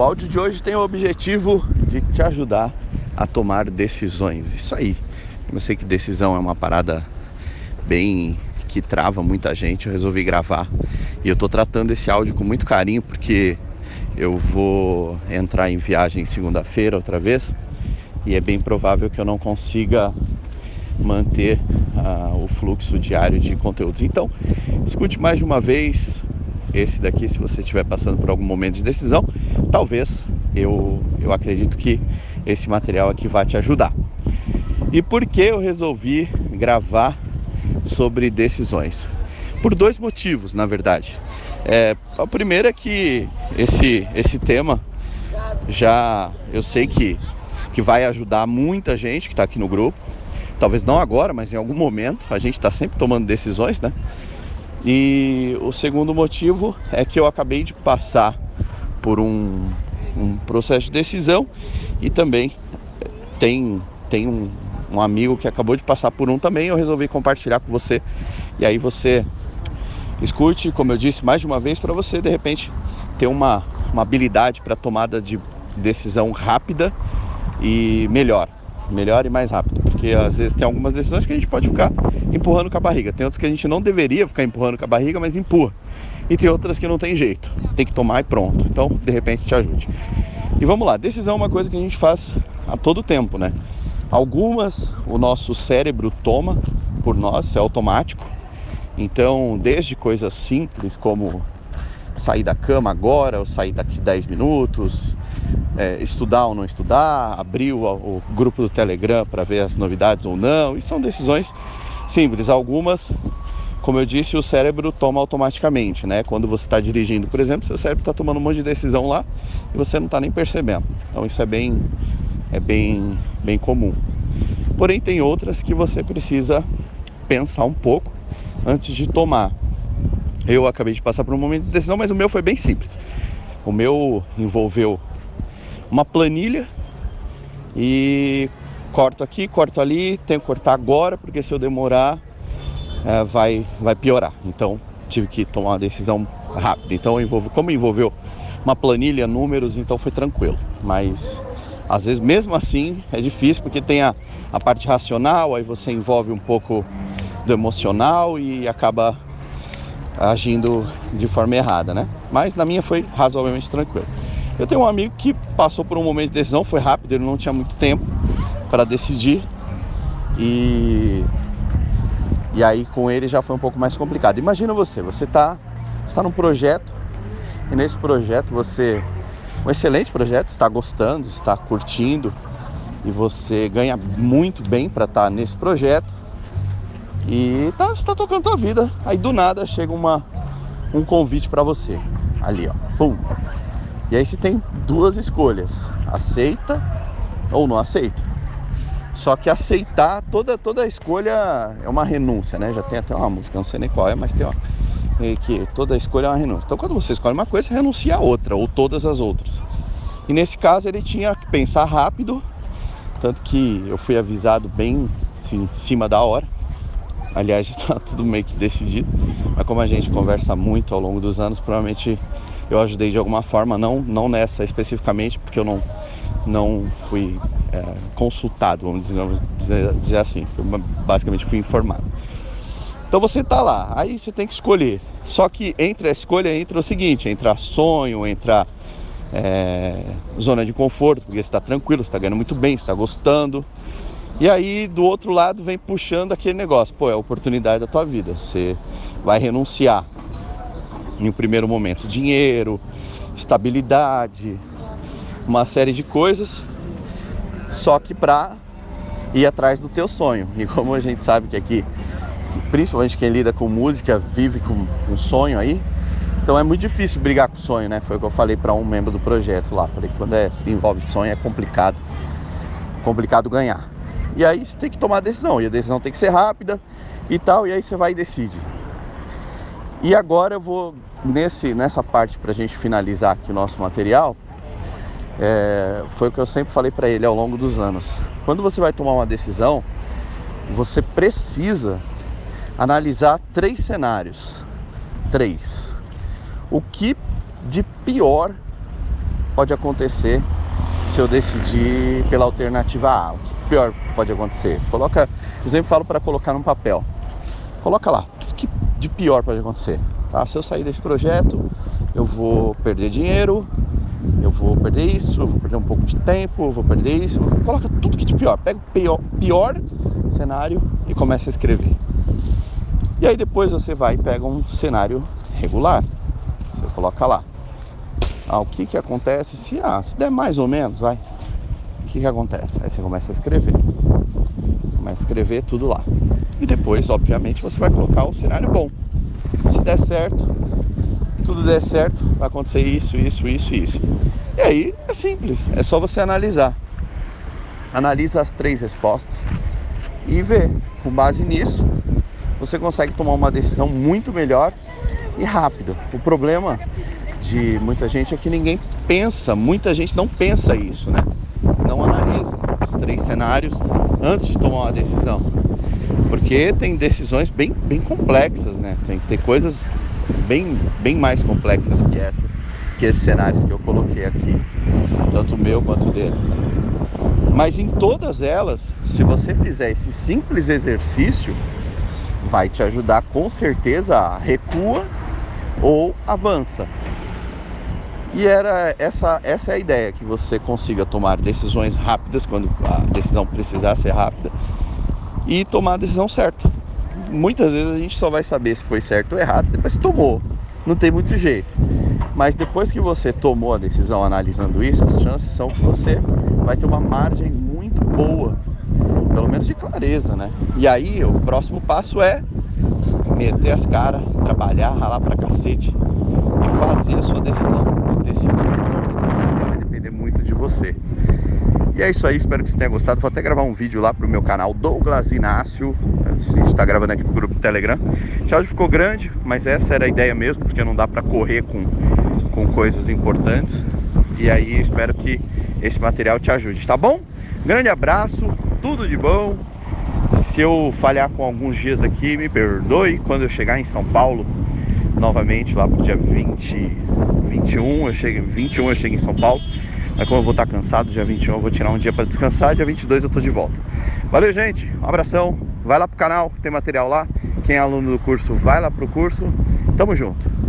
O áudio de hoje tem o objetivo de te ajudar a tomar decisões. Isso aí. Eu sei que decisão é uma parada bem que trava muita gente. Eu resolvi gravar e eu tô tratando esse áudio com muito carinho porque eu vou entrar em viagem segunda-feira outra vez e é bem provável que eu não consiga manter uh, o fluxo diário de conteúdos. Então, escute mais de uma vez esse daqui se você estiver passando por algum momento de decisão. Talvez eu, eu acredito que esse material aqui vai te ajudar. E por que eu resolvi gravar sobre decisões? Por dois motivos, na verdade. É, a primeira é que esse, esse tema já eu sei que, que vai ajudar muita gente que está aqui no grupo. Talvez não agora, mas em algum momento. A gente está sempre tomando decisões, né? E o segundo motivo é que eu acabei de passar por um, um processo de decisão e também tem, tem um, um amigo que acabou de passar por um também. Eu resolvi compartilhar com você e aí você escute, como eu disse mais de uma vez, para você de repente ter uma, uma habilidade para tomada de decisão rápida e melhor melhor e mais rápido. Porque às vezes tem algumas decisões que a gente pode ficar empurrando com a barriga. Tem outras que a gente não deveria ficar empurrando com a barriga, mas empurra. E tem outras que não tem jeito. Tem que tomar e pronto. Então, de repente, te ajude. E vamos lá, decisão é uma coisa que a gente faz a todo tempo, né? Algumas o nosso cérebro toma por nós, é automático. Então, desde coisas simples como sair da cama agora ou sair daqui 10 minutos, é, estudar ou não estudar, abrir o, o grupo do Telegram para ver as novidades ou não. E são decisões simples. Algumas, como eu disse, o cérebro toma automaticamente, né? Quando você está dirigindo, por exemplo, seu cérebro está tomando um monte de decisão lá e você não está nem percebendo. Então isso é bem, é bem, bem comum. Porém, tem outras que você precisa pensar um pouco antes de tomar. Eu acabei de passar por um momento de decisão, mas o meu foi bem simples. O meu envolveu uma planilha e corto aqui, corto ali, tenho que cortar agora, porque se eu demorar é, vai, vai piorar. Então tive que tomar uma decisão rápida. Então envolvo, como envolveu uma planilha, números, então foi tranquilo. Mas às vezes mesmo assim é difícil porque tem a, a parte racional, aí você envolve um pouco do emocional e acaba agindo de forma errada, né? Mas na minha foi razoavelmente tranquilo. Eu tenho um amigo que passou por um momento de decisão, foi rápido, ele não tinha muito tempo para decidir. E e aí com ele já foi um pouco mais complicado. Imagina você, você está está num projeto e nesse projeto você um excelente projeto, está gostando, está curtindo e você ganha muito bem para estar tá nesse projeto e tá, está tocando a vida. Aí do nada chega uma, um convite para você. Ali, ó. Pum. E aí você tem duas escolhas: aceita ou não aceita. Só que aceitar, toda, toda escolha é uma renúncia, né? Já tem até uma música, não sei nem qual é, mas tem ó, que toda escolha é uma renúncia. Então quando você escolhe uma coisa, você renuncia a outra, ou todas as outras. E nesse caso ele tinha que pensar rápido, tanto que eu fui avisado bem assim, em cima da hora. Aliás, já está tudo meio que decidido. Mas como a gente conversa muito ao longo dos anos, provavelmente eu ajudei de alguma forma, não, não nessa especificamente, porque eu não, não fui é, consultado, vamos dizer, dizer assim. basicamente fui informado. Então você está lá, aí você tem que escolher. Só que entre a escolha entra o seguinte, entra sonho, entra é, zona de conforto, porque você está tranquilo, você está ganhando muito bem, você está gostando. E aí do outro lado vem puxando aquele negócio, pô, é a oportunidade da tua vida. Você vai renunciar em um primeiro momento dinheiro, estabilidade, uma série de coisas, só que para ir atrás do teu sonho. E como a gente sabe que aqui, principalmente quem lida com música, vive com um sonho aí, então é muito difícil brigar com o sonho, né? Foi o que eu falei para um membro do projeto lá. Falei que quando é, envolve sonho é complicado, complicado ganhar. E aí você tem que tomar a decisão, e a decisão tem que ser rápida e tal, e aí você vai e decide. E agora eu vou nesse, nessa parte para a gente finalizar aqui o nosso material. É, foi o que eu sempre falei para ele ao longo dos anos. Quando você vai tomar uma decisão, você precisa analisar três cenários. Três. O que de pior pode acontecer se eu decidir pela alternativa A? O que pior pode acontecer? Coloca, por exemplo, falo para colocar num papel. Coloca lá, tudo que de pior pode acontecer. Tá? Se eu sair desse projeto, eu vou perder dinheiro, eu vou perder isso, vou perder um pouco de tempo, vou perder isso. Coloca tudo que de pior. Pega o pior, pior cenário e começa a escrever. E aí depois você vai e pega um cenário regular. Você coloca lá. Ah, o que que acontece se, ah, se der mais ou menos, vai. O que que acontece? Aí você começa a escrever. Começa a escrever tudo lá. E depois, obviamente, você vai colocar o cenário bom. Se der certo, tudo der certo, vai acontecer isso, isso, isso isso. E aí é simples, é só você analisar. Analisa as três respostas e vê. Com base nisso, você consegue tomar uma decisão muito melhor e rápida. O problema de muita gente é que ninguém pensa, muita gente não pensa isso, né? Não analisa os três cenários antes de tomar uma decisão. Porque tem decisões bem, bem complexas, né? Tem que ter coisas bem, bem mais complexas que essa, que esses cenários que eu coloquei aqui, tanto o meu quanto o dele. Mas em todas elas, se você fizer esse simples exercício, vai te ajudar com certeza a recua ou avança. E era essa, essa é a ideia, que você consiga tomar decisões rápidas quando a decisão precisar ser rápida e tomar a decisão certa. Muitas vezes a gente só vai saber se foi certo ou errado depois que tomou. Não tem muito jeito. Mas depois que você tomou a decisão analisando isso, as chances são que você vai ter uma margem muito boa, pelo menos de clareza, né? E aí o próximo passo é meter as caras, trabalhar, ralar pra cacete e fazer a sua decisão decisão, vai depender muito de você. E é isso aí, espero que você tenha gostado. Vou até gravar um vídeo lá pro meu canal Douglas Inácio. A gente está gravando aqui pro grupo Telegram. Esse áudio ficou grande, mas essa era a ideia mesmo, porque não dá para correr com, com coisas importantes. E aí espero que esse material te ajude, tá bom? Grande abraço, tudo de bom. Se eu falhar com alguns dias aqui, me perdoe. Quando eu chegar em São Paulo, novamente lá pro dia 20, 21, eu chego, 21 eu chego em São Paulo. Mas como eu vou estar cansado, dia 21 eu vou tirar um dia para descansar, dia 22 eu tô de volta. Valeu, gente. Um abração. Vai lá pro canal, tem material lá. Quem é aluno do curso, vai lá pro curso. Tamo junto.